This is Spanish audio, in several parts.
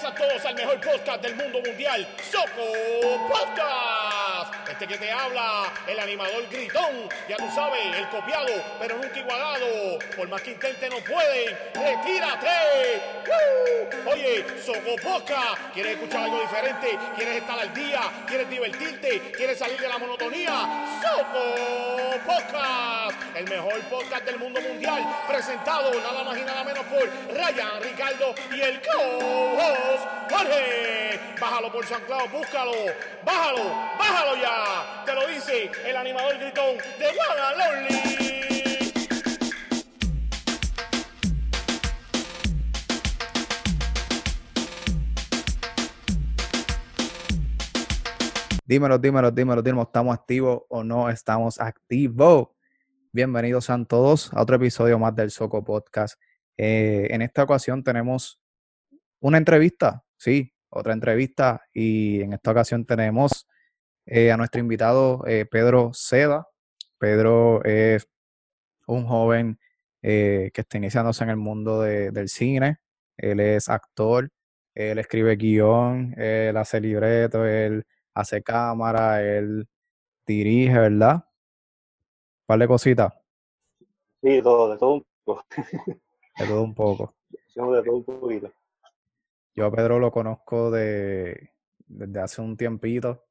Bienvenidas a todos al mejor podcast del mundo mundial, Soco Podcast. Que te habla, el animador gritón, ya tú sabes, el copiado, pero nunca igualado. Por más que intente no pueden, retírate. ¡Woo! Oye, Soco Podcast, ¿quieres escuchar algo diferente? ¿Quieres estar al día? ¿Quieres divertirte? ¿Quieres salir de la monotonía? Soco Podcast, el mejor podcast del mundo mundial, presentado nada más y nada menos por Ryan, Ricardo y el co-host Jorge. Bájalo por San Claudio, búscalo, bájalo, bájalo ya. Te lo dice el animador gritón de Lonely. Dímelo, dímelo, dímelo, dímelo, ¿estamos activos o no estamos activos? Bienvenidos a todos a otro episodio más del Soco Podcast. Eh, en esta ocasión tenemos una entrevista, sí, otra entrevista, y en esta ocasión tenemos eh, a nuestro invitado eh, Pedro Seda. Pedro es un joven que está iniciándose en el mundo de- del cine. Él es actor, él escribe guion, él hace libreto, él hace cámara, él dirige, ¿verdad? Un par de cositas, Sí, todo, de todo un poco. de todo un poco. Hacemos de todo un poquito. Yo a Pedro lo conozco de, desde hace un tiempito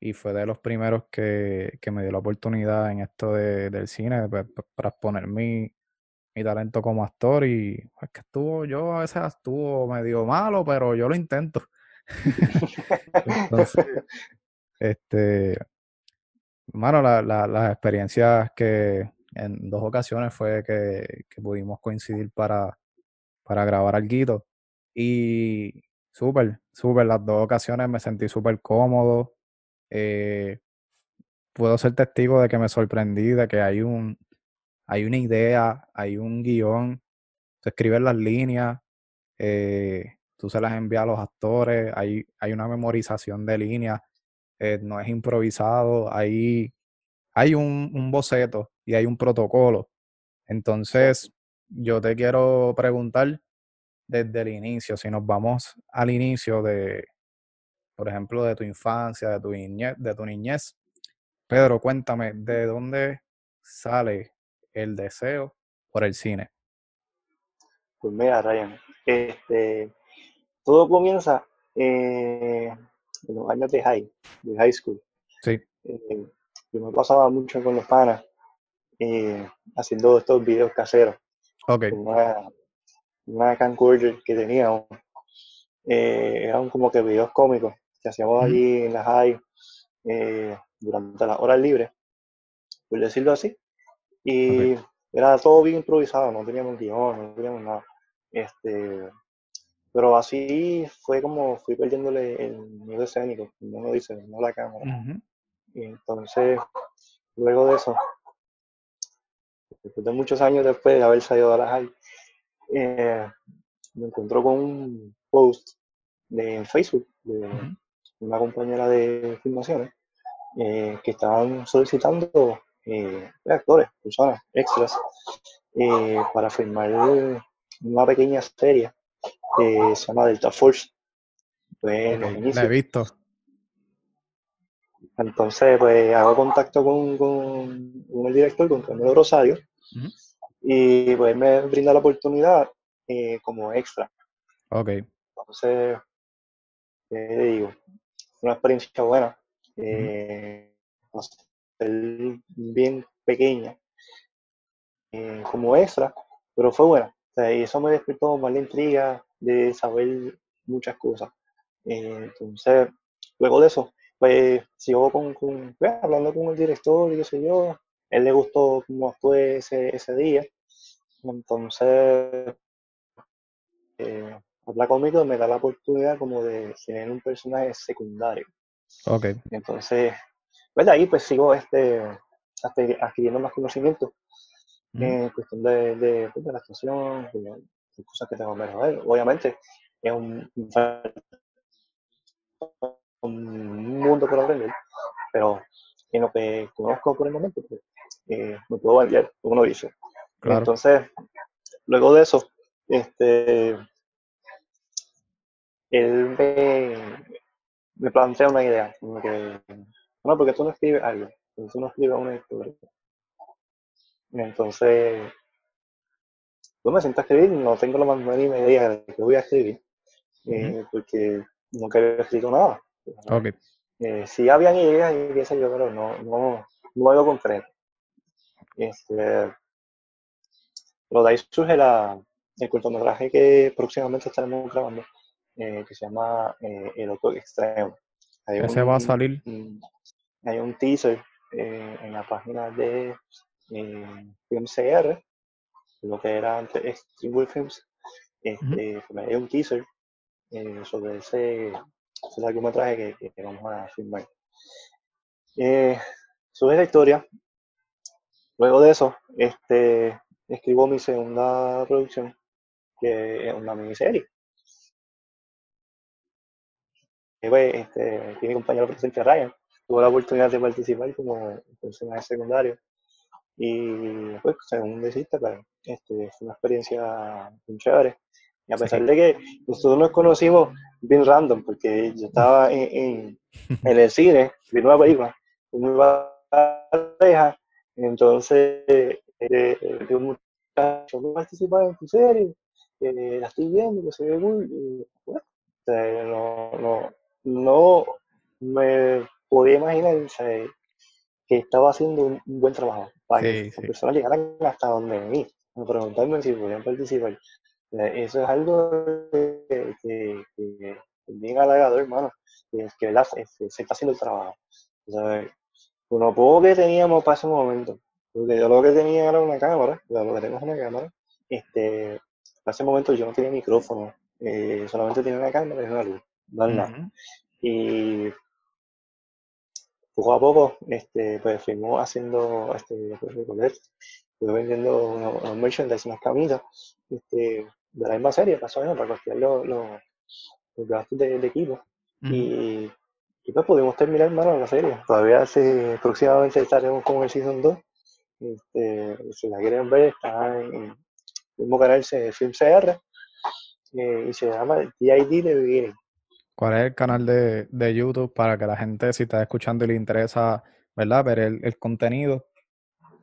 y fue de los primeros que, que me dio la oportunidad en esto de- del cine pues, pa- para exponer mi, mi talento como actor y es que estuvo, yo a veces estuvo medio malo, pero yo lo intento. Entonces, este, la- las experiencias que en dos ocasiones fue que, que pudimos coincidir para, para grabar algo. Y súper, súper, las dos ocasiones me sentí súper cómodo. Eh, puedo ser testigo de que me sorprendí, de que hay un, hay una idea, hay un guion, se escriben las líneas, eh, tú se las envías a los actores, hay, hay una memorización de líneas, eh, no es improvisado, hay, hay un, un boceto y hay un protocolo. Entonces, yo te quiero preguntar desde el inicio, si nos vamos al inicio de, por ejemplo, de tu infancia, de tu niñez, de tu niñez. Pedro, cuéntame, ¿de dónde sale el deseo por el cine? Pues mira, Ryan, este, todo comienza eh, en los años de high, de high school. Sí, Eh, yo me pasaba mucho con los panas eh, haciendo estos videos caseros. ok, Una, una camcorder que teníamos. Eran como que videos cómicos que hacíamos allí en la high eh, durante las horas libres, por decirlo así. Y era todo bien improvisado, no teníamos guion, no teníamos nada. Este, pero así fue como fui perdiéndole el miedo escénico, como uno dice, no la cámara. Y entonces, luego de eso, después de muchos años después de haber salido de la high, eh, me encontró con un post de en Facebook de. Una compañera de filmaciones eh, que estaban solicitando eh, actores, personas, extras, eh, para filmar una pequeña serie que se llama Delta Force. Pues, en los Ok, La he visto. Entonces, pues hago contacto con, con, con el director, con Carmelo Rosario, y pues me brinda la oportunidad como extra. Ok, Entonces, ¿qué digo? Una experiencia buena, eh, bien pequeña eh, como extra, pero fue buena. O sea, y eso me despertó más la intriga de saber muchas cosas. Eh, entonces, luego de eso, pues sigo con, con- pues, hablando con el director y qué sé yo. Él le gustó cómo actué ese, ese día. Entonces, eh, habla conmigo y me da la oportunidad como de tener un personaje secundario. ok, Entonces, pues de ahí pues sigo este, adquiriendo más conocimiento en cuestión de, de, pues, de la actuación, de cosas que tengo que mejorar. Obviamente, es un, un mundo por aprender, pero en lo que conozco por el momento, pues, eh, me puedo variar, como uno dice. claro. Entonces, luego de eso, este, él me, me plantea una idea, como que, no, porque tú no escribes algo, tú no escribes una historia. Entonces, yo me siento a escribir, no tengo la más mínima idea de qué voy a escribir, eh, porque nunca había escrito nada. Ok. Eh, sí habían ideas y qué sé yo, pero no, no, no algo concreto. Este, pero de ahí surge la, el cortometraje que próximamente estaremos grabando, eh, que se llama eh, El Otro Extremo. Hay Ese va a un- salir. un- hay un teaser eh, en la página de FilmCR, lo que era antes World Films. Este, pues Hay un teaser sobre ese, ese largometraje que, que- vamos a filmar. Surge la historia. Luego de eso, este, escribo mi segunda producción, que es una miniserie. Que fue, este, mi compañero presente Ryan tuvo la oportunidad de participar como personaje secundario. Y pues, según deciste, pues, este, fue una experiencia muy chévere. Y a pesar Sí. de que nosotros nos conocimos bien random, porque yo estaba en, en, en el cine, vi una película, con mi pareja, entonces eh, eh, de un muchacho que participar en tu serie, eh, la estoy viendo, que se ve muy... y, bueno, no, no, no me podía imaginar que estaba haciendo un, buen trabajo para que Sí, las personas llegaran hasta donde mí, a preguntarme si podían participar. Eso es algo que, que, que es bien halagador, hermano, que, que ¿verdad? Se, está haciendo el trabajo. Con lo poco que teníamos para ese momento, porque yo lo que tenía era una cámara, lo que tengo es una cámara, este, para ese momento yo no tenía micrófono, eh, solamente tenía una cámara y una luz, Y poco a poco, este, pues fuimos haciendo, este, fui vendiendo unos, unos merchandise, unas camisas, este, de la misma serie, pasó para costear los, los, los gastos de, de equipo. Y, y pues pudimos terminar, hermano, la serie. Todavía se, próximamente estaremos con el Season 2. Este, si la quieren ver, está en el mismo canal de Film CR eh, y se llama DID de Beginning. ¿Cuál es el canal de, de YouTube para que la gente, si está escuchando y le interesa, ¿verdad? Ver el, el contenido.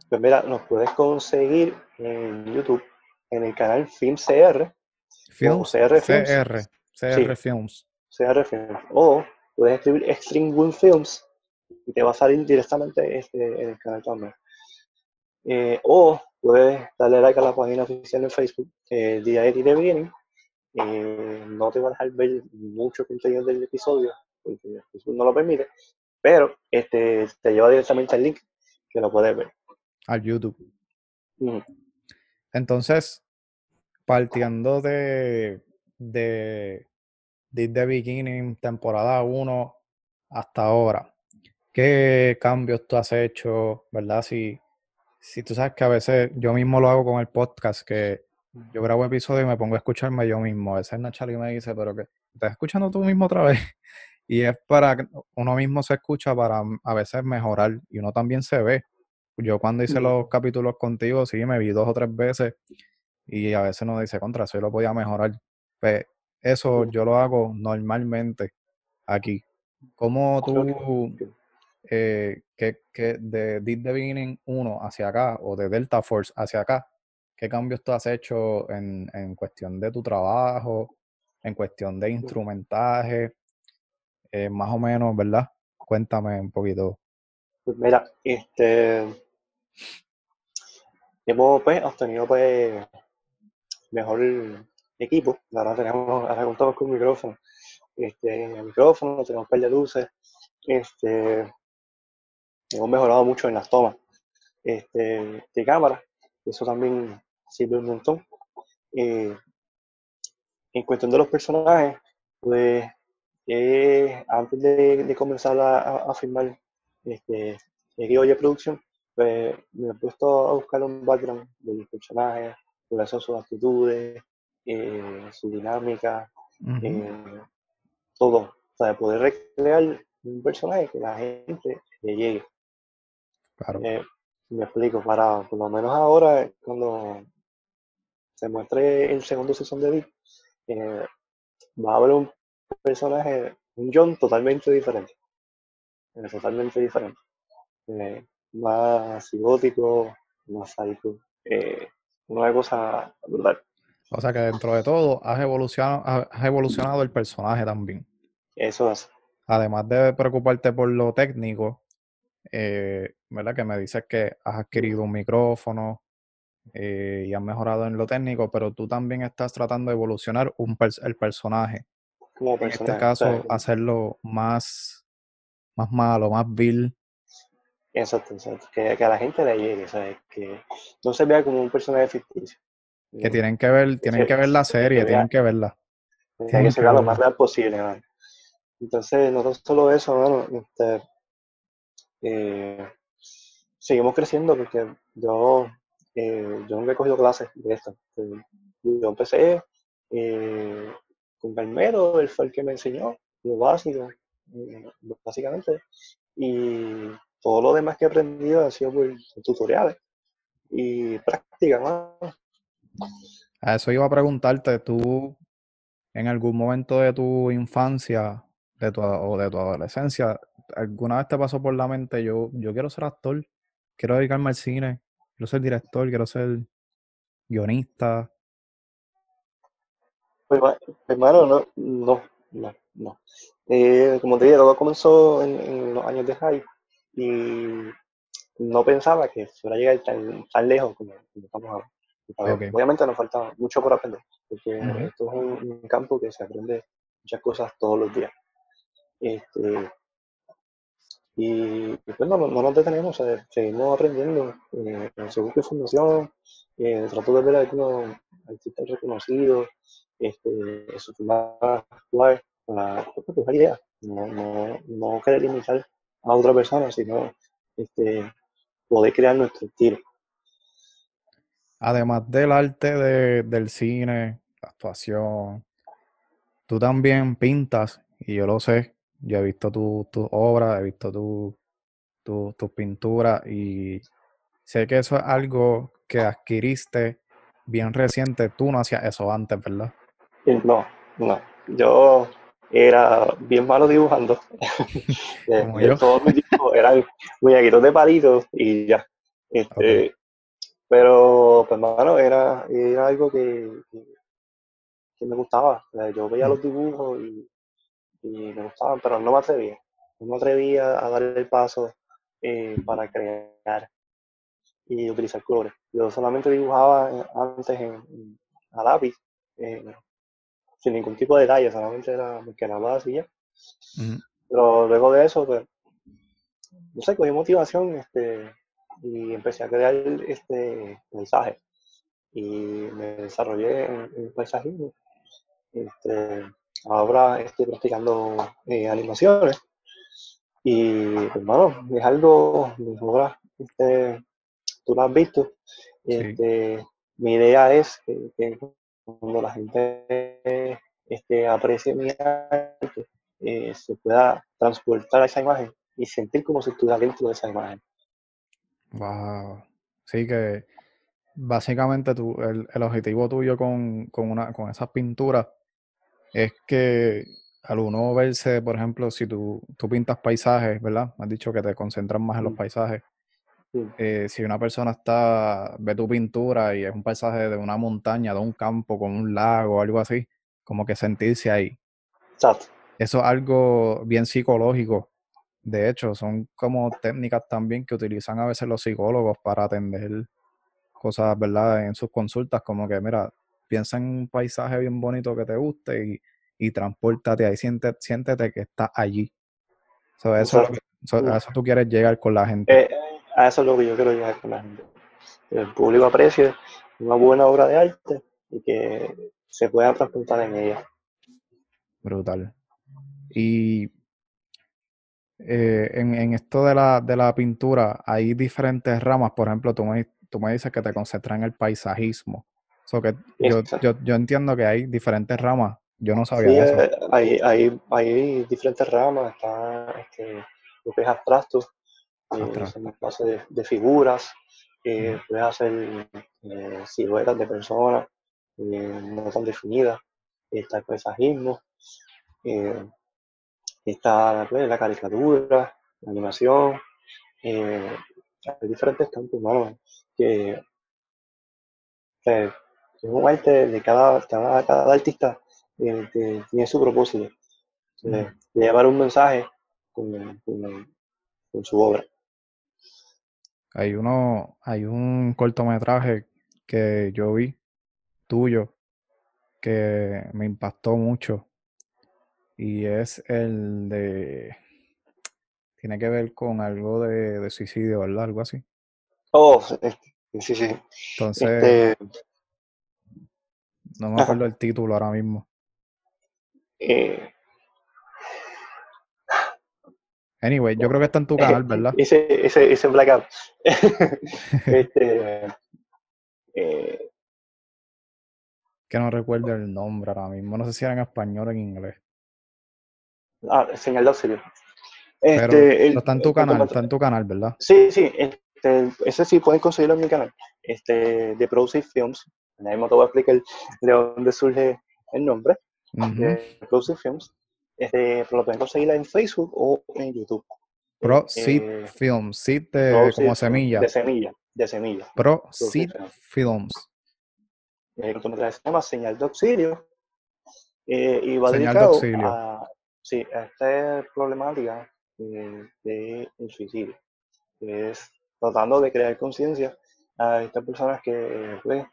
Pues mira, nos puedes conseguir en YouTube, en el canal Film CR, Films, CR Films. CR, Sí. Films. CR Films. O puedes escribir Extreme Win Films y te va a salir directamente este, en el canal también. Eh, o puedes darle like a la página oficial en Facebook, eh, de Beginning. Eh, no te va a dejar ver mucho contenido del episodio, porque no lo permite, pero este, te lleva directamente al link que lo puedes ver. al YouTube. Mm. Entonces, partiendo de, de, de The Beginning, temporada 1 hasta ahora, ¿qué cambios tú has hecho, verdad? Si, si tú sabes que a veces yo mismo lo hago con el podcast, que yo grabo episodios y me pongo a escucharme yo mismo. A veces Nachali me dice, pero que estás escuchando tú mismo otra vez. Y es para que uno mismo se escucha para mm, a veces mejorar y uno también se ve. Yo cuando hice los capítulos contigo, sí, me vi dos o tres veces y a veces uno dice, contra, eso yo lo podía mejorar. Pues eso yo lo hago normalmente aquí. ¿Cómo tú, eh, que, que de Did the Beginning 1 hacia acá o de Delta Force hacia acá, qué cambios tú has hecho en, en cuestión de tu trabajo, en cuestión de instrumentaje, eh, más o menos, ¿verdad? Cuéntame un poquito. Pues mira, este hemos pues obtenido pues mejor equipo. Ahora tenemos, ahora contamos con micrófono. Este, micrófono, tenemos un par de luces. Este, hemos mejorado mucho en las tomas este, de cámara. Eso también sirve un montón. Eh, en cuestión de los personajes, pues eh, antes de, de comenzar a, filmar este, Oye Producción, pues me he puesto a buscar un background de los personajes, cuáles son sus actitudes, eh, su dinámica, todo. O sea, poder recrear un personaje que la gente le llegue. Claro. Me explico, para por lo menos ahora, cuando se muestre el segundo season de Beat, eh, va a haber un personaje, un John totalmente diferente. Eh, totalmente diferente. Eh, más psicótico, más sádico. Eh, una cosa brutal. O sea que dentro de todo has evolucionado, has evolucionado el personaje también. Eso es. Además de preocuparte por lo técnico, eh, ¿verdad? Que me dices que has adquirido un micrófono eh, y has mejorado en lo técnico, pero tú también estás tratando de evolucionar un el personaje. Como En este caso, hacerlo más, más malo, más vil. Exacto, exacto. Que, que a la gente le llegue, ¿sabes? Que no se vea como un personaje ficticio. Que Eh, tienen que ver, tienen que ver la se serie, vea- tienen que verla. que tienen se que vea lo más real posible, mano. Entonces, no solo eso, mano, este, eh, seguimos creciendo porque yo, eh, yo nunca he cogido clases de esto. Eh, Yo empecé eh, con Carmelo, él fue el que me enseñó, lo básico, básicamente. Y todo lo demás que he aprendido ha sido por tutoriales y práctica, mano. A eso iba a preguntarte, tú en algún momento de tu infancia de tu, o de tu adolescencia, ¿alguna vez te pasó por la mente, yo, yo quiero ser actor, quiero dedicarme al cine, quiero ser director, quiero ser guionista? Pues, ma- hermano, no, no, no, no. Eh, como te dije, todo comenzó en, en los años de high y no pensaba que fuera a llegar tan, tan lejos como, como estamos ahora. Ok. Obviamente nos falta mucho por aprender, porque esto es un, un campo que se aprende muchas cosas todos los días. Este, y pues no, no, no nos detenemos, seguimos aprendiendo, eh, se busca información, eh, trato de ver a algunos artistas reconocidos, este, su forma de actuar para pues, coger ideas, no, no, no querer limitar a otra persona, sino este, poder crear nuestro estilo. Además del arte de- del cine, la actuación, tú también pintas, y yo lo sé, yo he visto tu- tus obras, he visto tu- tu- tus pinturas, y sé que eso es algo que adquiriste bien reciente. Tú no hacías eso antes, ¿verdad? Y no, no, yo era bien malo dibujando. Eh, eh, yo. Todos mis dibujos eran muñequitos de palitos y ya. Este, Pero, pues, mano, era, era algo que, que, que me gustaba. Yo veía Mm. los dibujos y, y me gustaban, pero no me atrevía. No me atrevía a dar el paso eh, para crear y utilizar colores. Yo solamente dibujaba eh, antes en, en- a lápiz, eh, sin ningún tipo de detalle, solamente era porque nada así ya. Pero luego de eso, pues, no sé, cogí motivación este, y empecé a crear este mensaje. Y me desarrollé en, en paisajismo. Este, ahora estoy practicando eh, animaciones. Y, pues, hermano, es algo, mis obras, este, tú lo has visto. Sí. Este, mi idea es que, que cuando la gente este, aprecie mi arte, eh, se pueda transportar a esa imagen y sentir como si estuviera dentro de esa imagen. Wow. Sí que básicamente tú, el, el objetivo tuyo con, con, una, con esas pinturas es que al uno verse, por ejemplo, si tú, tú pintas paisajes, ¿verdad? Me has dicho que te concentras más en los paisajes. Sí. Eh, si una persona está, ve tu pintura y es un paisaje de una montaña, de un campo, con un lago o algo así, como que sentirse ahí. Exacto. Eso es algo bien psicológico. De hecho, son como técnicas también que utilizan a veces los psicólogos para atender cosas, ¿verdad? En sus consultas, como que, mira, piensa en un paisaje bien bonito que te guste y, y transpórtate ahí, siente, siéntete que estás allí. So, eso, so, a eso tú quieres llegar con la gente. Eh, a eso es lo que yo quiero llegar con la gente. Que el público aprecie una buena obra de arte y que se pueda transportar en ella. Brutal. Y eh, en, en esto de la, de la pintura hay diferentes ramas. Por ejemplo, tú me, tú me dices que te concentras en el paisajismo. So que yo, yo, yo entiendo que hay diferentes ramas. Yo no Sí, sabía eso. eh, hay, hay, hay diferentes ramas, está este, lo que es abstracto, eh, clases de, de figuras, eh, puedes hacer eh, siluetas de personas eh, no tan definidas, está el paisajismo, está pues, la caricatura, la animación, hay diferentes campos, mano, que es un arte de cada, cada, cada artista eh, que tiene su propósito de, de llevar un mensaje con, con- con su obra. Hay uno, hay un cortometraje que yo vi tuyo que me impactó mucho y es el de, tiene que ver con algo de, de suicidio, ¿verdad? Algo así. Oh, este, sí, sí. Entonces, Este, no me ajá. acuerdo el título ahora mismo. eh, Anyway, yo creo que está en tu canal, ¿verdad? ese, ese, ese blackout. este, eh, Que no recuerdo el nombre ahora mismo. No sé si era en español o en inglés. ah, auxilio. Pero, Este, el- pero está en tu canal, está en tu canal, ¿verdad? Sí, sí, este, ese sí pueden conseguirlo en mi canal, este, de Produce Films. Ahora mismo te voy a explicar de dónde surge el nombre Ujú. de Produce Films. Este, pero lo pueden conseguir en Facebook o en YouTube. Pro Eh, Seed Films, Seed de como semilla. De semilla, de semilla. Pro Seed Films. El cortometraje se llama Señal de Auxilio eh, y va Señal de dedicado auxilio. a, sí, a esta problemática eh, del suicidio, que es tratando de crear conciencia a estas personas que pues,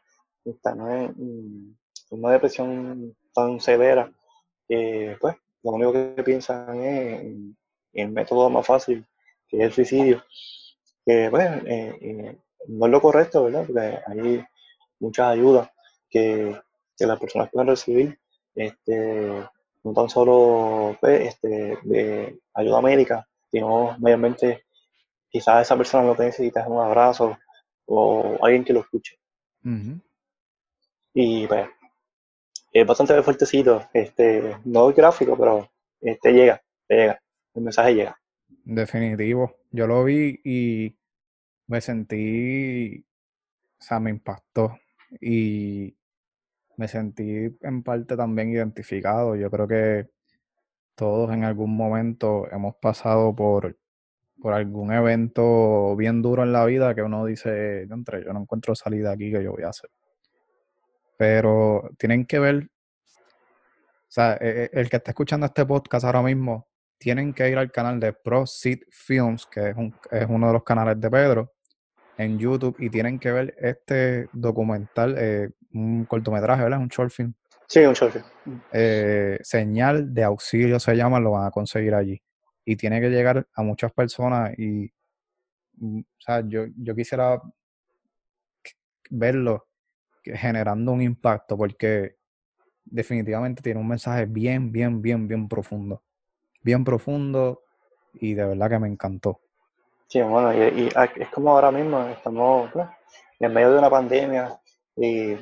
están en, en una depresión tan severa que pues lo único que piensan es el método más fácil, que es el suicidio, que pues eh, eh, no es lo correcto, ¿verdad? Porque hay muchas ayudas que, que las personas pueden recibir, este, no tan solo pues, este, de ayuda médica, sino mayormente quizás esa persona lo que necesita es un abrazo o alguien que lo escuche. Ujú. Y pues es bastante fuertecito, este, no es gráfico, pero este llega, llega, el mensaje llega. Definitivo. Yo lo vi y me sentí, o sea, me impactó y me sentí en parte también identificado. Yo creo que todos en algún momento hemos pasado por, por algún evento bien duro en la vida que uno dice, entre yo no encuentro salida aquí, que yo voy a hacer? Pero tienen que ver, o sea, e- e- el que está escuchando este podcast ahora mismo, tienen que ir al canal de Proceed Films, que es, un- es uno de los canales de Pedro, en YouTube, y tienen que ver este documental, eh, un cortometraje, ¿verdad? Un short film. Sí, un short film. eh, señal de auxilio se llama, lo van a conseguir allí. Y tiene que llegar a muchas personas y, mm, o sea, yo, yo quisiera verlo generando un impacto porque definitivamente tiene un mensaje bien, bien, bien, bien profundo. Bien profundo y de verdad que me encantó. Sí, bueno, y, es como ahora mismo, estamos en medio de una pandemia y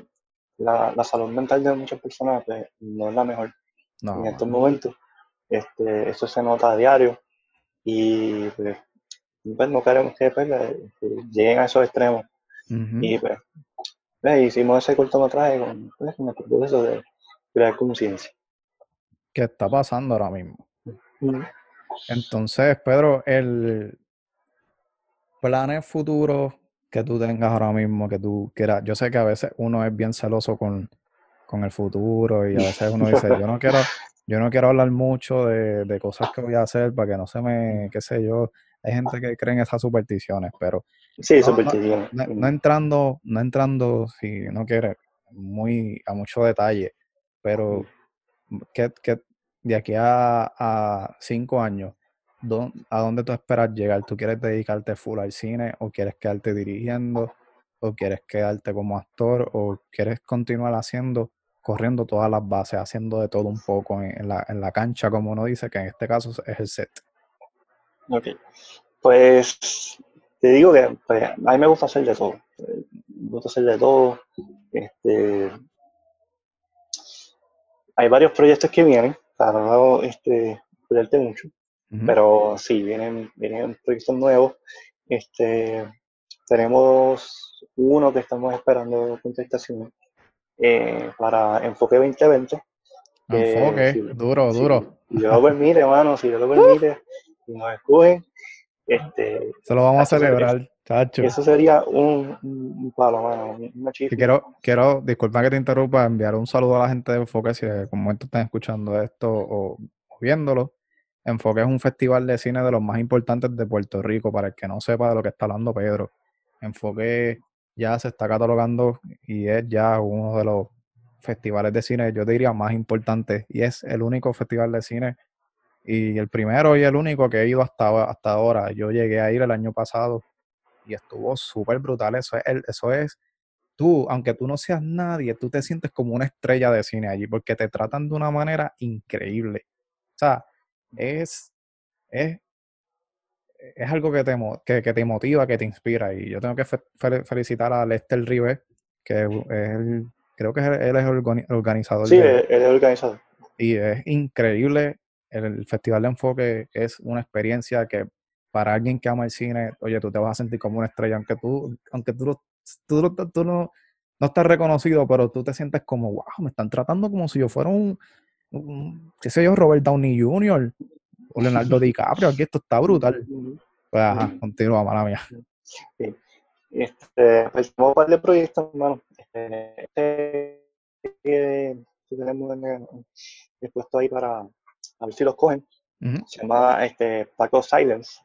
la, la salud mental de muchas personas pues, no es la mejor No, en estos momentos. Este, eso se nota a diario y pues, pues, no queremos que pues, lleguen a esos extremos. Y pues, pues, hicimos ese cortometraje con, con el propósito de crear conciencia. ¿Qué está pasando ahora mismo? Entonces, Pedro, el planes futuros que tú tengas ahora mismo, que tú quieras. Yo sé que a veces uno es bien celoso con, con el futuro y a veces uno dice, yo no quiero, yo no quiero hablar mucho de, de cosas que voy a hacer para que no se me, qué sé yo. Hay gente que cree en esas supersticiones, pero Sí, no, no, superstición. no, no entrando, no entrando, si no quieres, muy a mucho detalle, pero ¿qué, qué- de aquí a, a cinco años, ¿dó- ¿a dónde tú esperas llegar? ¿Tú quieres dedicarte full al cine o quieres quedarte dirigiendo o quieres quedarte como actor o quieres continuar haciendo, corriendo todas las bases, haciendo de todo un poco en la, en la cancha, como uno dice, que en este caso es el set? Ok. Pues te digo que pues, a mí me gusta hacer de todo. Me gusta hacer de todo. Este, hay varios proyectos que vienen, para no este, perderte mucho, pero sí, vienen, vienen proyectos nuevos. Este, tenemos uno que estamos esperando contestación eh, para Enfoque 2020, que Enfoque, si- duro, si- duro. Si Dios lo permite, hermano, si Dios lo permite, y nos escogen, este, Se lo vamos a sería- celebrar, chacho. eso sería un, un un palo, mano, un- una quiero, quiero, disculpa que te interrumpa, enviar un saludo a la gente de Enfoque si algún momento están escuchando esto o, o viéndolo. Enfoque es un festival de cine de los más importantes de Puerto Rico, para el que no sepa de lo que está hablando Pedro. Enfoque ya se está catalogando y es ya uno de los festivales de cine, yo diría, más importantes. Y es el único festival de cine y el primero y el único que he ido hasta, hasta ahora. Yo llegué a ir el año pasado y estuvo súper brutal. Eso es, el- eso es, tú, aunque tú no seas nadie, tú te sientes como una estrella de cine allí porque te tratan de una manera increíble. O sea, es, es, es algo que te, que, que te motiva, que te inspira. Y yo tengo que fe- fel- felicitar a Lester Ribe, que es el, creo que es el- él es el organi- organizador Sí, él es organizador. y es increíble. El, Festival de Enfoque es una experiencia que para alguien que ama el cine, oye, tú te vas a sentir como una estrella, aunque tú, aunque tú, tú, tú no, no estás reconocido, pero tú te sientes como, wow, me están tratando como si yo fuera un, un, qué sé yo, Robert Downey Jr. o Leonardo DiCaprio, aquí esto está brutal. Pues ajá, continúa, mala mía. Este, pues un par de proyectos, hermano. Este, este que tenemos en ahí para a ver si los cogen. Se llama este, Paco Silence.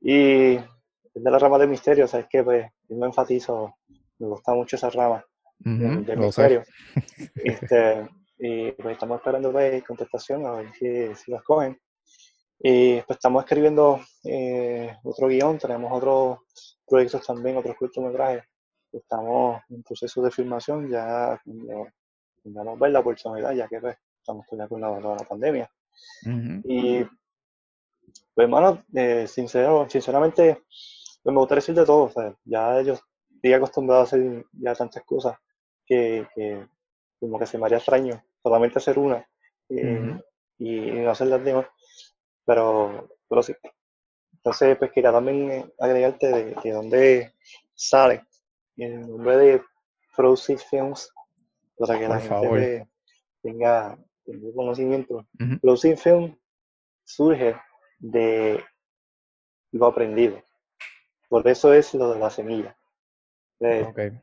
Y es de la rama del misterio, ¿sabes qué? Pues yo me enfatizo, me gusta mucho esa rama del sé. misterio. Este, y pues estamos esperando pues, contestación a ver si, si los cogen. Y pues estamos escribiendo eh, otro guion, tenemos otros proyectos también, otros cortometrajes. Estamos en proceso de filmación, ya cuando tengamos ver la oportunidad, ya que pues, estamos todavía con la, la pandemia. Y, pues, hermano, eh, sincero, sinceramente, pues, me gustaría decir de todo. o sea, ya yo estoy acostumbrado a hacer ya tantas cosas que, que como que se me haría extraño solamente hacer una eh, y, y no hacer las demás. Pero, pero sí. Entonces, pues quería también eh, agregarte de, de dónde sale el nombre de Proceed Films para que la gente favor. pues, tenga, conocimiento. Producing Film surge de lo aprendido. Por eso es lo de la semilla.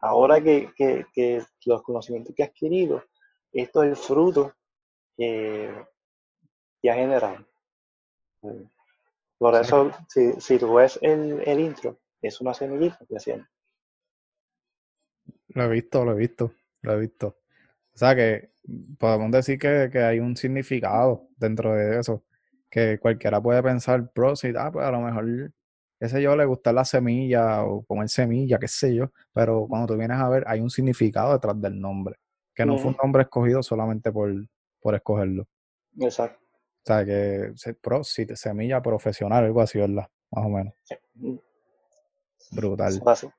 Ahora que, que- que los conocimientos que has adquirido, esto es el fruto que, que ha generado. Por eso, si, si tú ves el, el intro, es una semillita creciendo. Lo he visto, lo he visto, lo he visto. O sea que podemos decir que, que hay un significado dentro de eso, que cualquiera puede pensar, pro, si, ah, pues a lo mejor, qué sé yo, le gusta la semilla o comer semilla, qué sé yo, pero cuando tú vienes a ver, hay un significado detrás del nombre, que no fue un nombre escogido solamente por, por escogerlo. Exacto. O sea que se- pro, si- semilla profesional, algo así, ¿verdad? Más o menos. Mm, Brutal. eso.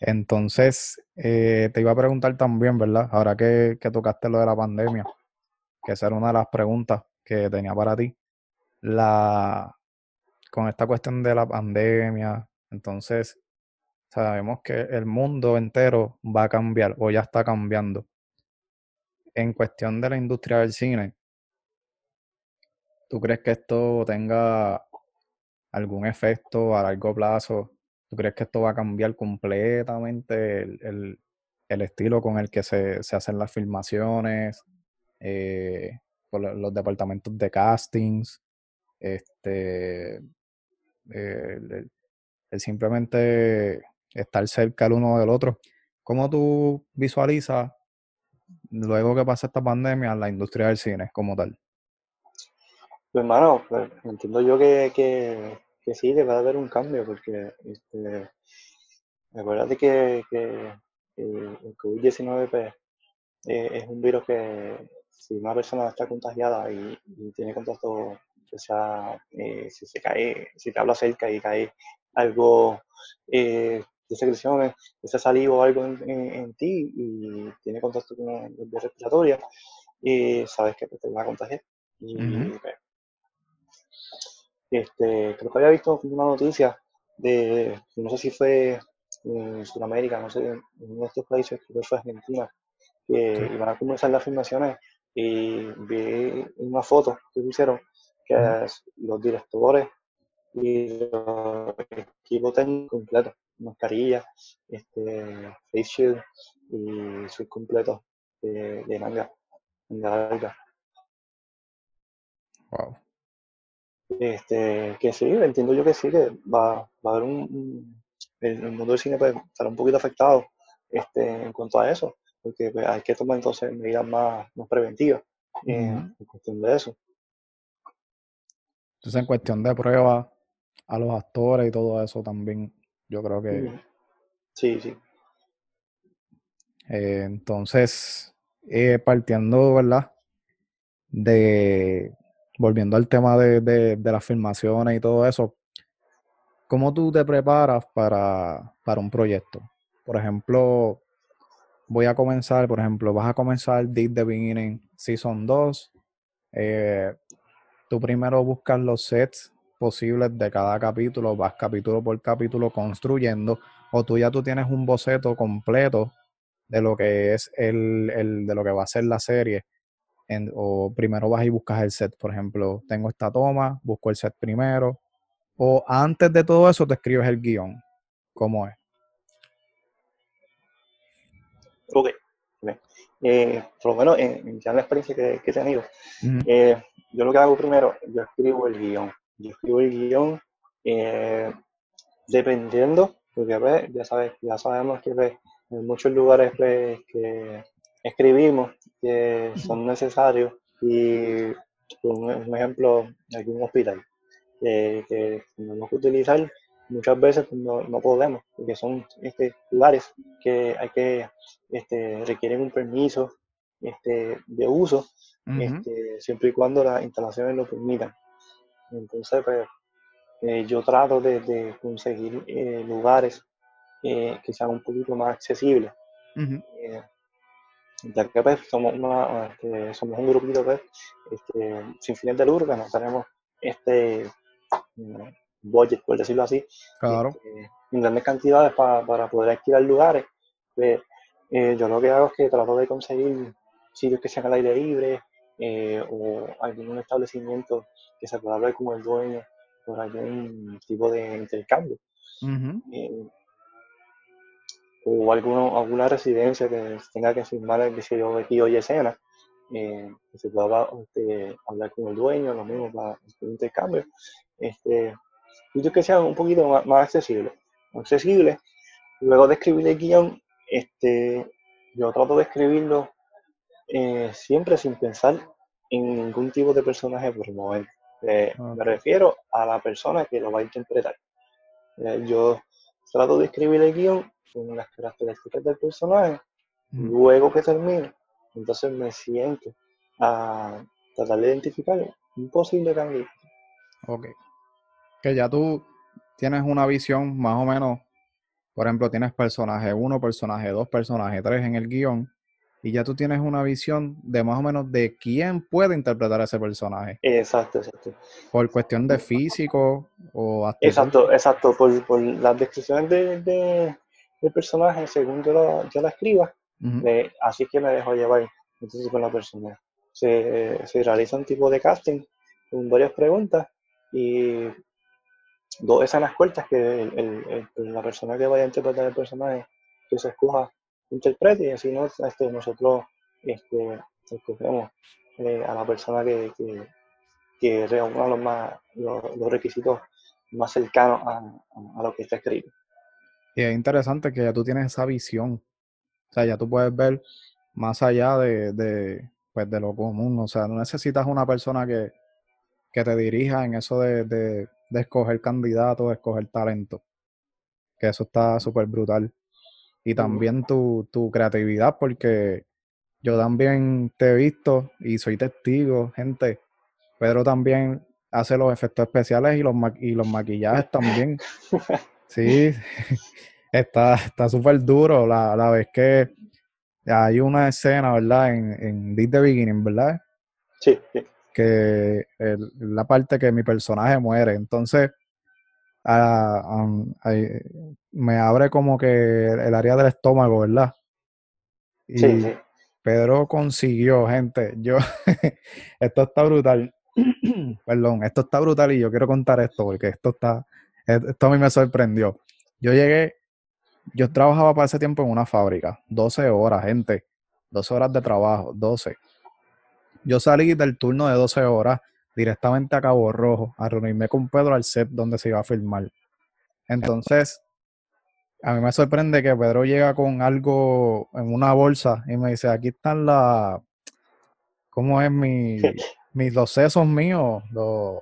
Entonces, eh, te iba a preguntar también, ¿verdad? Ahora que, que tocaste lo de la pandemia, que esa era una de las preguntas que tenía para ti. La, con esta cuestión de la pandemia, entonces sabemos que el mundo entero va a cambiar o ya está cambiando. En cuestión de la industria del cine, ¿tú crees que esto tenga algún efecto a largo plazo? ¿Tú crees que esto va a cambiar completamente el, el- estilo con el que se, se hacen las filmaciones, eh, los departamentos de castings, este, eh, el, simplemente estar cerca el uno del otro? ¿Cómo tú visualizas, luego que pasa esta pandemia, la industria del cine como tal? Pues, hermano, pues, entiendo yo que, que sí, a haber un cambio, porque este, acuérdate que, que, que el COVID-19 pues, eh, es un virus que si una persona está contagiada y, y tiene contacto, o sea, eh, si se cae, si te habla cerca y cae algo eh, de secreciones, ese saliva o algo en, en- en ti y tiene contacto con la vía respiratoria, y sabes que te va a contagiar. Y pues, este, creo que había visto una noticia de, no sé si fue en Sudamérica, no sé, en uno de estos países, creo que fue Argentina, que Sí. iban a comenzar las filmaciones y vi una foto que hicieron que es los directores y los equipos técnicos completos, mascarilla, este, face shield y sus completos de, de manga, manga larga. Wow. Este, que sí, entiendo yo que sí, que va, va a haber un, el, el mundo del cine puede estar un poquito afectado este, en cuanto a eso, porque pues, hay que tomar entonces medidas más, más preventivas eh, en cuestión de eso. Entonces, en cuestión de pruebas, a los actores y todo eso también, yo creo que. Sí, sí. Eh, entonces, eh, partiendo, ¿verdad? De, volviendo al tema de, de- las filmaciones y todo eso, ¿cómo tú te preparas para, para un proyecto? Por ejemplo, voy a comenzar, por ejemplo, vas a comenzar Did the Beginning Season 2. eh, tú primero buscas los sets posibles de cada capítulo, vas capítulo por capítulo construyendo, o tú ya tú tienes un boceto completo de lo que es el, el- de lo que va a ser la serie. En- o primero vas y buscas el set, por ejemplo, tengo esta toma, busco el set primero, o antes de todo eso te escribes el guion. ¿Cómo es? Ok. ok. Eh, por lo menos en, en ya en la experiencia que, que he tenido, eh, yo lo que hago primero, yo escribo el guion. Yo escribo el guion eh, dependiendo, porque pues, ya, sabes, ya sabemos que pues, en muchos lugares pues, que escribimos que son necesarios y un, ejemplo, aquí un hospital que, que tenemos que utilizar muchas veces no, no podemos, porque son este, lugares que hay que este, requieren un permiso este, de uso, este, siempre y cuando las instalaciones lo permitan. Entonces, pues, eh, yo trato de, de conseguir eh, lugares eh, que sean un poquito más accesibles. Ya que pues, somos, una, este, somos un grupito pues, este, sin fines de lucro, que no tenemos este mm, budget, por decirlo así, Claro. este, en grandes cantidades pa- para poder alquilar lugares. Pues, eh, yo lo que hago es que trato de conseguir sitios que sean al aire libre eh, o algún establecimiento que se pueda hablar con el dueño por algún tipo de intercambio. eh, o alguno, alguna residencia que tenga que firmar el que yo, X o Y escena, eh, que se pueda este, hablar con el dueño, lo mismo para hacer intercambio. Este, sitios que sean un poquito más. Más accesibles. Luego de escribir el guion, este, yo trato de escribirlo eh, siempre sin pensar en ningún tipo de personaje por el momento. Eh. Me refiero a la persona que lo va a interpretar. Yo trato de escribir el guion con las características del personaje. ujú. Luego que termino, entonces me siento a tratar de identificar un posible cambio. Ok. Que ya tú tienes una visión más o menos, por ejemplo, tienes personaje 1, personaje 2, personaje 3 en el guion, y ya tú tienes una visión de más o menos de quién puede interpretar a ese personaje, Exacto, exacto. por cuestión de físico o actitud. Exacto, exacto. Por, por las descripciones de, de- del personaje, según yo la, yo la escriba, Ujú, me- así que me dejo llevar entonces con la persona. Se, se realiza un tipo de casting con varias preguntas y dos escenas cortas que el- el- el- la persona que vaya a interpretar el personaje que se escoja interprete y así ¿no? este, nosotros este, escogemos eh, a la persona que, que, que reúna los, más, los, requisitos más cercanos a, a- lo que está escrito. Y es interesante que ya tú tienes esa visión. O sea, ya tú puedes ver más allá de, de, pues, de lo común. O sea, no necesitas una persona que, que te dirija en eso de, de, de escoger candidatos, escoger talento. Que eso está súper brutal. Y también tu, tu creatividad, porque yo también te he visto y soy testigo, gente. Pedro también hace los efectos especiales y los, ma- y los maquillajes también. Sí, está está súper duro la, la vez que hay una escena, ¿verdad? En, en Did the Beginning, ¿verdad? Sí, sí. Que el- la parte que mi personaje muere. Entonces, me abre como que el área del estómago, ¿verdad? Sí. Pedro consiguió, gente. Yo, esto está brutal. Perdón, esto está brutal y yo quiero contar esto porque esto está, esto a mí me sorprendió. Yo llegué, yo trabajaba para ese tiempo en una fábrica, 12 horas, gente, 12 horas de trabajo, 12. Yo salí del turno de 12 horas directamente a Cabo Rojo a reunirme con Pedro al set donde se iba a filmar. Entonces, a mí me sorprende que Pedro llega con algo en una bolsa y me dice, aquí están las, ¿cómo es mi, mis, los sesos míos?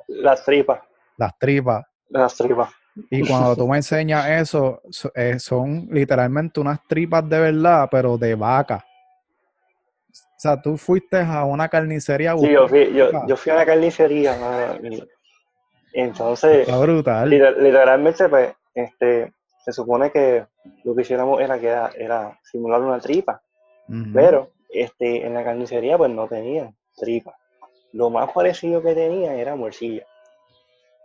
las tripas. Las tripas. Las tripas. Y cuando tú me enseñas eso, eh, son literalmente unas tripas de verdad, pero de vaca. O sea, tú fuiste a una carnicería. Sí, yo fui, yo, fui a una carnicería. entonces, brutal. literalmente, pues, este, se supone que lo que hiciéramos era, que era, simular una tripa. Pero este, en la carnicería, pues no tenían tripa. Lo más parecido que tenía era morcilla.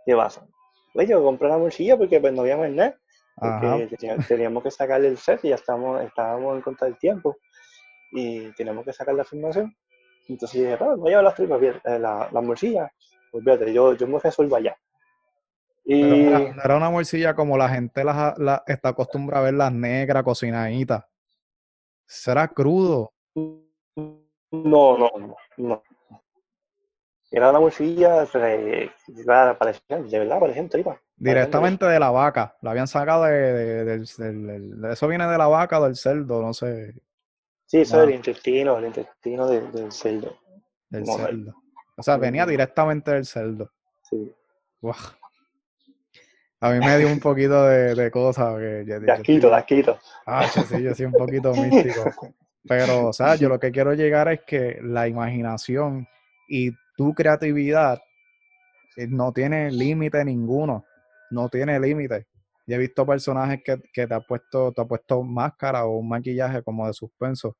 ¿Qué pasa? Pues yo compré la morcilla porque pues no había más nada. Porque teníamos que sacarle el set y ya estábamos, estábamos en contra del tiempo. Y teníamos que sacar la afirmación. Entonces dije, voy a llevar las tripas, eh, la, la morcilla. Pues yo, yo me resuelvo allá. Y... era una morcilla como la gente la, está acostumbrada a ver las negras cocinaditas. ¿Será crudo? No, no, no. Era una morcilla, de verdad, parecían tripas. Directamente de la vaca. La habían sacado de, de, Eso viene de la vaca o del cerdo, no sé. Sí, eso es el intestino, el intestino del cerdo. Del cerdo. O sea, venía directamente del cerdo. Sí. A mí me dio un poquito de, de cosas. Que, de asquito, de Ah, sí, yo soy un poquito místico. Pero, o sea, yo lo que quiero llegar es que la imaginación y tu creatividad eh, no tiene límite ninguno. No tiene límite. Yo he visto personajes que, que, te ha puesto, te ha puesto máscara o un maquillaje como de suspenso.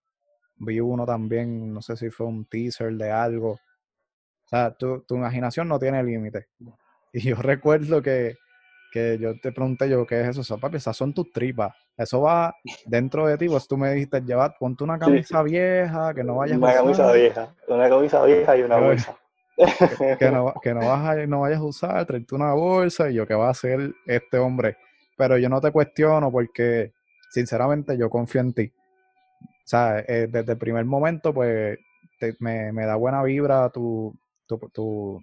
Vi uno también, no sé si fue un teaser de algo. O sea, tu, tu imaginación no tiene límite. Y yo recuerdo que que yo te pregunté yo, ¿qué es eso? O papi, esas son tus tripas. Eso va dentro de ti, pues tú me dijiste, lleva, ponte una camisa vieja, que no vayas una a usar. Una camisa vieja, una camisa vieja y una bolsa. Que, no, que no, vas no vayas a usar, traerte una bolsa y yo, ¿qué va a hacer este hombre? Pero yo no te cuestiono porque, sinceramente, yo confío en ti. O sea, eh, desde el primer momento, pues, me, me, da buena vibra tu, tu, tu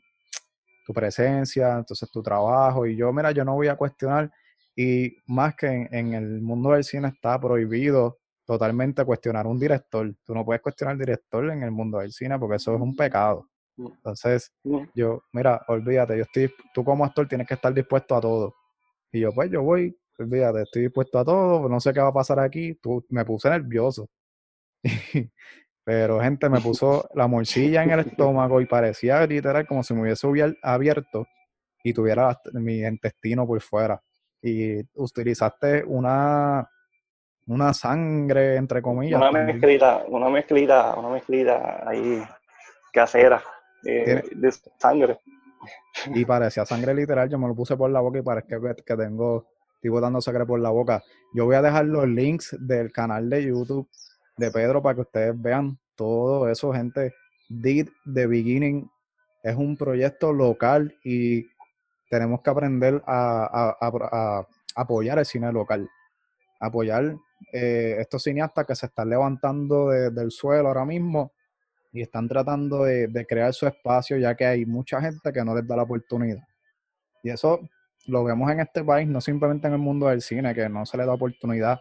tu presencia, entonces tu trabajo. Y yo, mira, yo no voy a cuestionar. Y más que en, el mundo del cine está prohibido totalmente cuestionar un director. Tú no puedes cuestionar al director en el mundo del cine porque eso es un pecado. Entonces, yo, mira, olvídate, yo estoy, tú como actor tienes que estar dispuesto a todo. Y yo, pues yo voy, olvídate, estoy dispuesto a todo, no sé qué va a pasar aquí. Tú, me puse nervioso. Pero, gente, me puso la morcilla en el estómago y parecía literal como si me hubiese abierto y tuviera mi intestino por fuera. Y utilizaste una, una sangre, entre comillas. Una mezclita, una mezclita, una mezclita ahí casera eh, de sangre. Y parecía sangre literal, yo me lo puse por la boca y parece que, que tengo, estoy dando sangre por la boca. Yo voy a dejar los links del canal de YouTube de Pedro para que ustedes vean todo eso, gente. Did the Beginning es un proyecto local y tenemos que aprender a, apoyar el cine local, apoyar eh, estos cineastas que se están levantando del suelo ahora mismo y están tratando de, de, crear su espacio, ya que hay mucha gente que no les da la oportunidad. Y eso lo vemos en este país, no simplemente en el mundo del cine, que no se le da oportunidad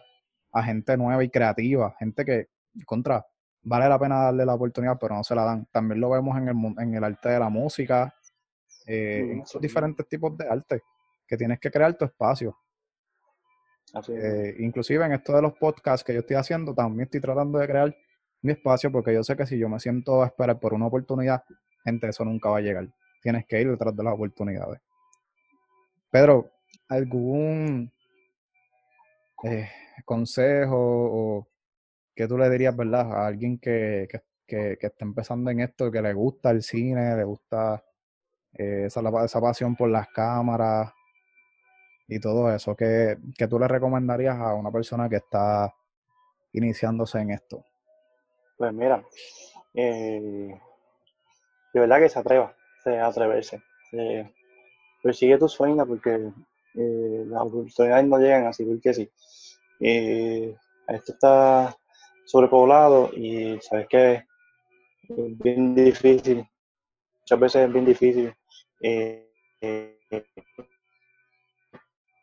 a gente nueva y creativa, gente que, contra, vale la pena darle la oportunidad, pero no se la dan. También lo vemos en el, en el arte de la música, eh, en esos diferentes tipos de arte, que tienes que crear tu espacio. Eh, inclusive en esto de los podcasts que yo estoy haciendo, también estoy tratando de crear mi espacio, porque yo sé que si yo me siento a esperar por una oportunidad, gente, eso nunca va a llegar. Tienes que ir detrás de las oportunidades. Pedro, ¿algún eh, consejo o ¿qué tú le dirías, verdad, a alguien que, está empezando en esto, que le gusta el cine, le gusta eh, esa, esa, pasión por las cámaras y todo eso? ¿Qué, tú le recomendarías a una persona que está iniciándose en esto? Pues mira, eh, de verdad que se atreva, se atreverse. Persigue tu sueño porque eh, las oportunidades no llegan así porque sí. Eh, esto está sobrepoblado y sabes que es bien difícil, muchas veces es bien difícil eh, eh,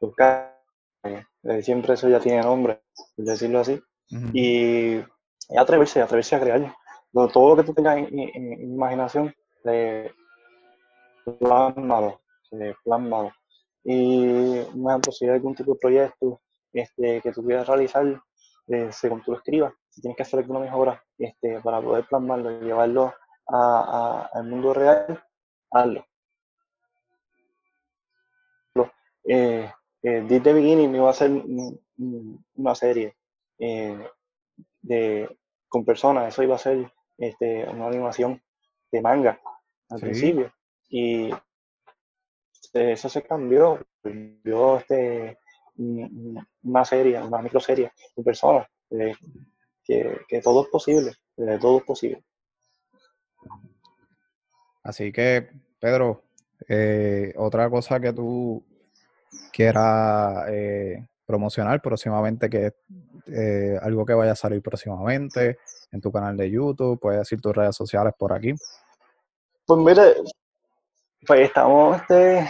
buscar, siempre eso ya tiene nombre, por decirlo así, y, y atreverse, atreverse a crear. Lo- todo lo que tú tengas en, en- imaginación, plásmalo. Y un ejemplo, si hay algún tipo de proyecto este, que tú quieras realizar, eh, según tú lo escribas, si tienes que hacer alguna mejora este, para poder plasmarlo y llevarlo al mundo real, hazlo. Eh, eh, Beginning me iba a hacer un- un- una serie eh, de, con personas, eso iba a ser este, una animación de manga al Sí. principio. Y eso se cambió, cambió este, un- un- una serie, una microserie con personas, eh, que, que todo es posible, eh, todo es posible. Así que, Pedro, eh, otra cosa que tú quieras eh, promocionar próximamente, que es eh, algo que vaya a salir próximamente en tu canal de YouTube, puedes decir tus redes sociales por aquí. Pues mire, pues estamos, este,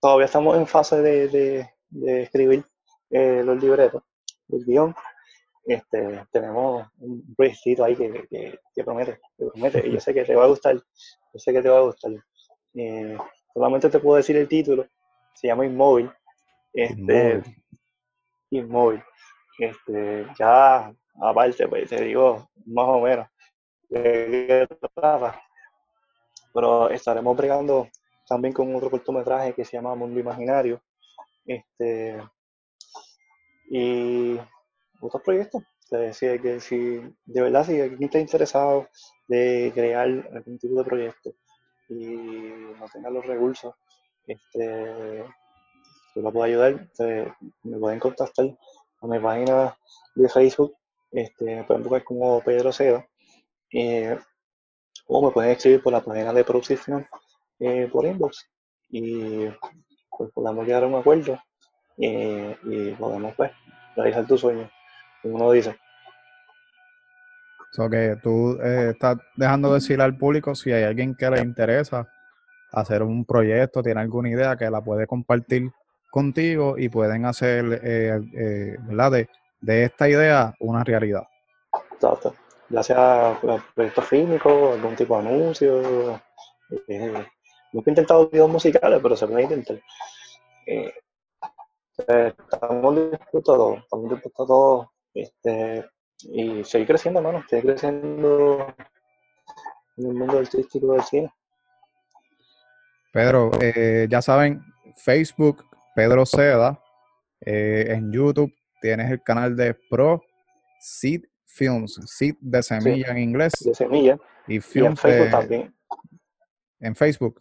todavía estamos en fase de, de- de escribir eh, los libretos, el guion. Este, tenemos un proyectito ahí que, que, que promete, que promete, y yo sé que te va a gustar, yo sé que te va a gustar. Eh, solamente te puedo decir el título, se llama Inmóvil. Este, Inmóvil. Inmóvil. Este, ya aparte, pues te digo más o menos de. Pero estaremos bregando también con otro cortometraje que se llama Mundo Imaginario. Este, y otros proyectos. Que si, que si de verdad, si alguien está interesado de crear algún tipo de proyecto y no tenga los recursos, este, yo lo puedo ayudar, me pueden contactar a mi página de Facebook, este, me pueden buscar como Pedro Seda, eh, o me pueden escribir por la página de Production eh, por inbox y pues podamos llegar a un acuerdo eh, y podemos pues realizar tu sueño, como uno dice. So que tú estás dejando decir al público si hay alguien que le interesa hacer un proyecto, tiene alguna idea que la puede compartir contigo y pueden hacer, eh, eh, ¿verdad? De, de esta idea una realidad. Exacto. Ya sea pues, proyectos fílmicos, algún tipo de anuncio. Eh, nunca he intentado videos musicales, pero se puede intentar. Eh, eh, estamos dispuestos a todo, estamos dispuestos a todo. Este, y seguir creciendo, hermano, seguir creciendo en el mundo artístico del cine. Pedro, eh, ya saben, Facebook, Pedro Seda, eh, en YouTube tienes el canal de Pro Seed Films, Seed de semilla en inglés de semilla. y Y en Films Facebook de- también. en Facebook.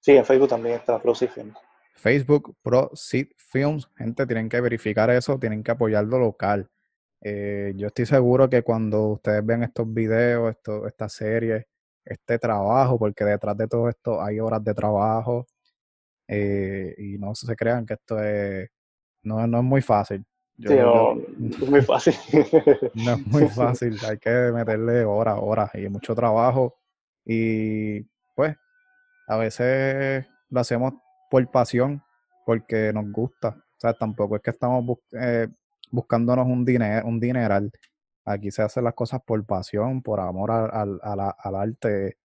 Sí, en Facebook también está Procifilm. Facebook Pro Seed Films, gente, tienen que verificar eso, tienen que apoyar lo local. Eh, yo estoy seguro que cuando ustedes ven estos videos, esto, estas series, este trabajo, porque detrás de todo esto hay horas de trabajo, eh, y no se crean que esto es, no, no es muy fácil. Yo- Sí, yo- no, es muy fácil. no es muy fácil, hay que meterle horas, horas y mucho trabajo. Y pues, a veces lo hacemos por pasión, porque nos gusta. O sea, tampoco es que estamos bus- eh, buscándonos un, dinero un dineral. Aquí se hacen las cosas por pasión, por amor al, al- al arte,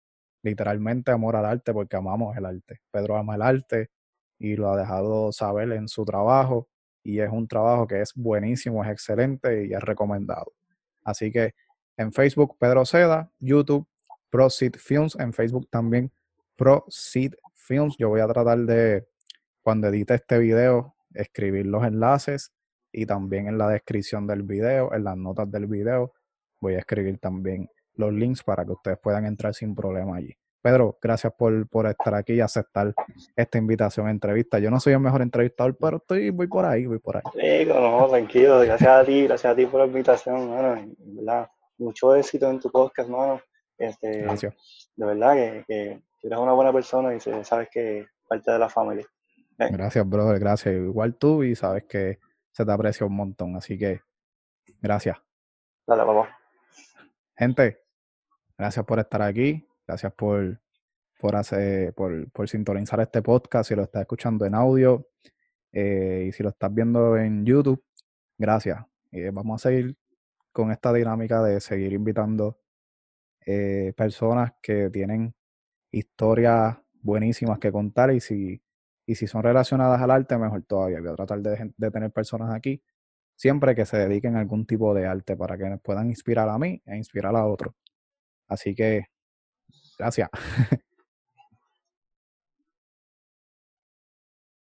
literalmente amor al arte, porque amamos el arte. Pedro ama el arte y lo ha dejado saber en su trabajo y es un trabajo que es buenísimo, es excelente y es recomendado. Así que en Facebook Pedro Seda, YouTube Proceed Films, en Facebook también Proceed Films. Yo voy a tratar de, cuando edite este video, escribir los enlaces y también en la descripción del video, en las notas del video, voy a escribir también los links para que ustedes puedan entrar sin problema allí. Pedro, gracias por, por estar aquí y aceptar esta invitación a entrevista. Yo no soy el mejor entrevistador, pero estoy, voy por ahí, voy por ahí. Chico, no, tranquilo, gracias a ti, gracias a ti por la invitación, mano, verdad, mucho éxito en tu podcast, mano. Este, Gracias. De verdad que, que eres una buena persona y sabes que parte de la familia. ¿Eh? Gracias, brother, gracias. Igual tú y sabes que se te aprecia un montón, así que gracias. Dale, papá. Gente, gracias por estar aquí, gracias por, por, hacer, por, por sintonizar este podcast, si lo estás escuchando en audio eh, y si lo estás viendo en YouTube, gracias. Eh, vamos a seguir con esta dinámica de seguir invitando eh, personas que tienen historias buenísimas que contar y si, y si son relacionadas al arte, mejor todavía. Voy a tratar de, de tener personas aquí siempre que se dediquen a algún tipo de arte para que puedan inspirar a mí e inspirar a otros. Así que, gracias.